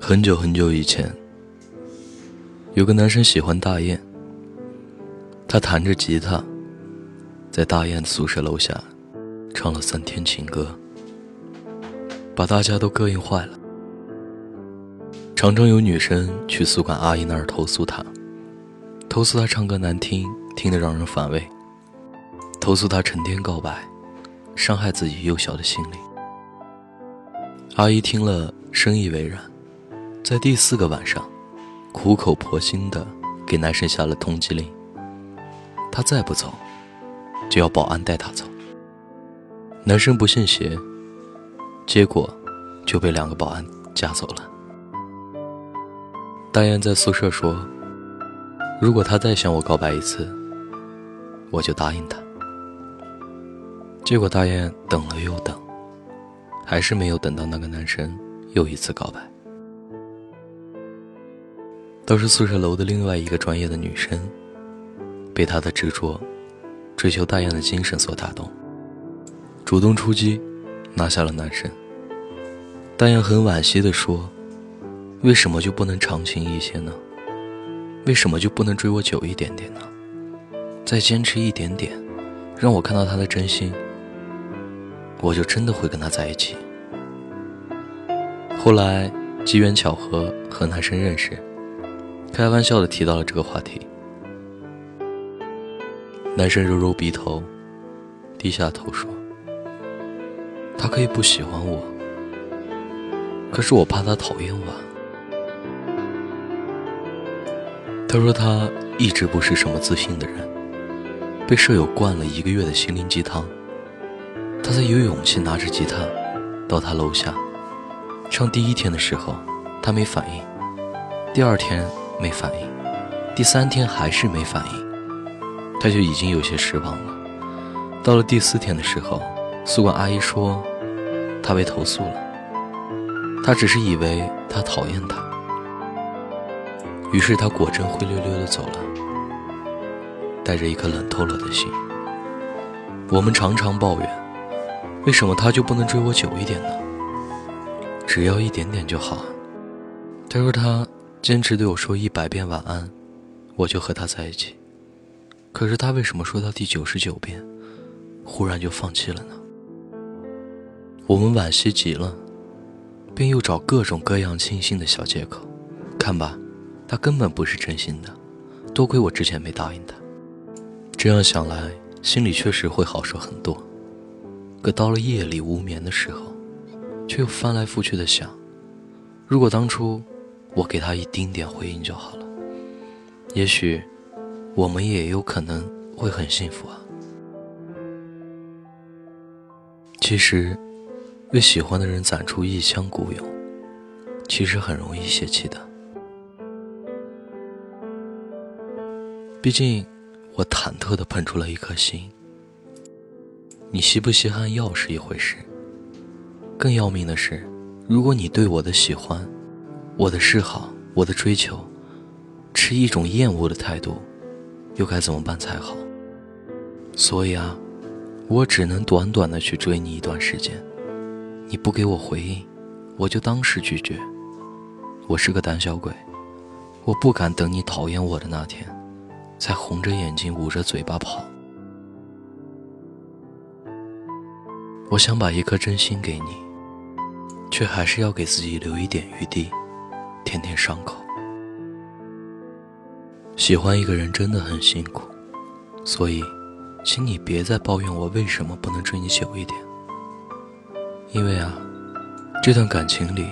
很久很久以前，有个男生喜欢大雁。他弹着吉他，在大雁宿舍楼下唱了三天情歌，把大家都膈应坏了。常常有女生去宿管阿姨那儿投诉他，投诉他唱歌难听，听得让人反胃；投诉他成天告白，伤害自己幼小的心灵。阿姨听了，深以为然。在第四个晚上，苦口婆心的给男生下了通缉令。他再不走，就要保安带他走。男生不信邪，结果就被两个保安架走了。大雁在宿舍说：“如果他再向我告白一次，我就答应他。”结果大雁等了又等，还是没有等到那个男生又一次告白。倒是宿舍楼的另外一个专业的女生，被他的执着、追求大雁的精神所打动，主动出击，拿下了男生。大雁很惋惜地说：“为什么就不能长情一些呢？为什么就不能追我久一点点呢？再坚持一点点，让我看到他的真心，我就真的会跟他在一起。”后来机缘巧合和男生认识。开玩笑的提到了这个话题，男生揉揉鼻头，低下头说：“他可以不喜欢我，可是我怕他讨厌我。”他说他一直不是什么自信的人，被舍友灌了一个月的心灵鸡汤，他才有勇气拿着吉他到他楼下唱。第一天的时候，他没反应，第二天。没反应，第三天还是没反应，他就已经有些失望了。到了第四天的时候，宿管阿姨说他被投诉了。他只是以为他讨厌他，于是他果真灰溜溜的走了，带着一颗冷透了的心。我们常常抱怨，为什么他就不能追我久一点呢？只要一点点就好。他说他。坚持对我说一百遍晚安，我就和他在一起。可是他为什么说到第九十九遍，忽然就放弃了呢？我们惋惜极了，便又找各种各样轻信的小借口。看吧，他根本不是真心的，多亏我之前没答应他。这样想来，心里确实会好受很多。可到了夜里无眠的时候，却又翻来覆去的想：如果当初……我给他一丁点回应就好了，也许我们也有可能会很幸福啊。其实，为喜欢的人攒出一腔孤勇，其实很容易泄气的。毕竟，我忐忑的捧出了一颗心。你稀不稀罕要是一回事，更要命的是，如果你对我的喜欢。我的示好，我的追求，持一种厌恶的态度，又该怎么办才好？所以啊，我只能短短的去追你一段时间。你不给我回应，我就当是拒绝。我是个胆小鬼，我不敢等你讨厌我的那天，才红着眼睛捂着嘴巴跑。我想把一颗真心给你，却还是要给自己留一点余地。填填伤口。喜欢一个人真的很辛苦，所以，请你别再抱怨我为什么不能追你久一点。因为啊，这段感情里，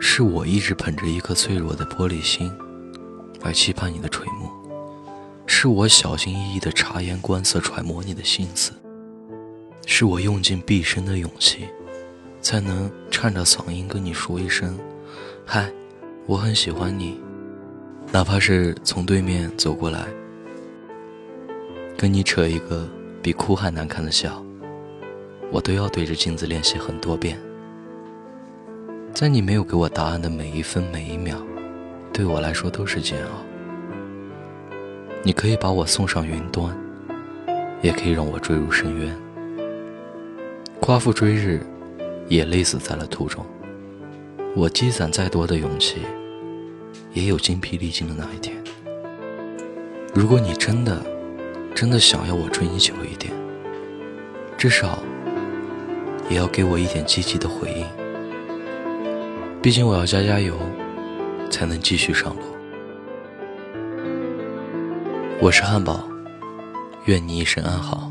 是我一直捧着一颗脆弱的玻璃心，来期盼你的垂暮；是我小心翼翼的察言观色揣摩你的心思；是我用尽毕生的勇气，才能颤着嗓音跟你说一声。嗨，我很喜欢你，哪怕是从对面走过来，跟你扯一个比哭还难看的笑，我都要对着镜子练习很多遍。在你没有给我答案的每一分每一秒，对我来说都是煎熬。你可以把我送上云端，也可以让我坠入深渊。夸父追日，也累死在了途中。我积攒再多的勇气，也有精疲力尽的那一天。如果你真的、真的想要我追你久一点，至少也要给我一点积极的回应。毕竟我要加加油，才能继续上路。我是汉堡，愿你一生安好。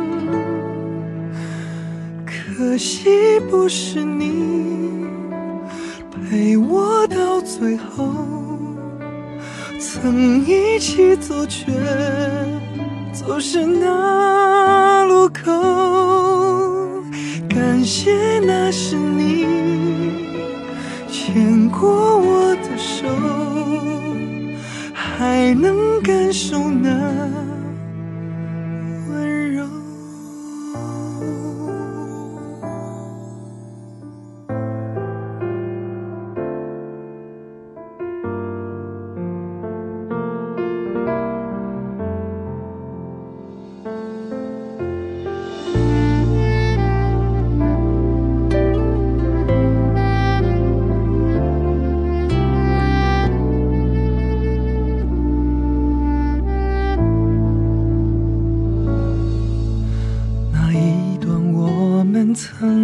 可惜不是你陪我到最后，曾一起走却走失那路口。感谢那是你牵过我的手，还能感受那。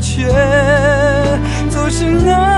却总是难。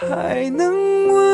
还能问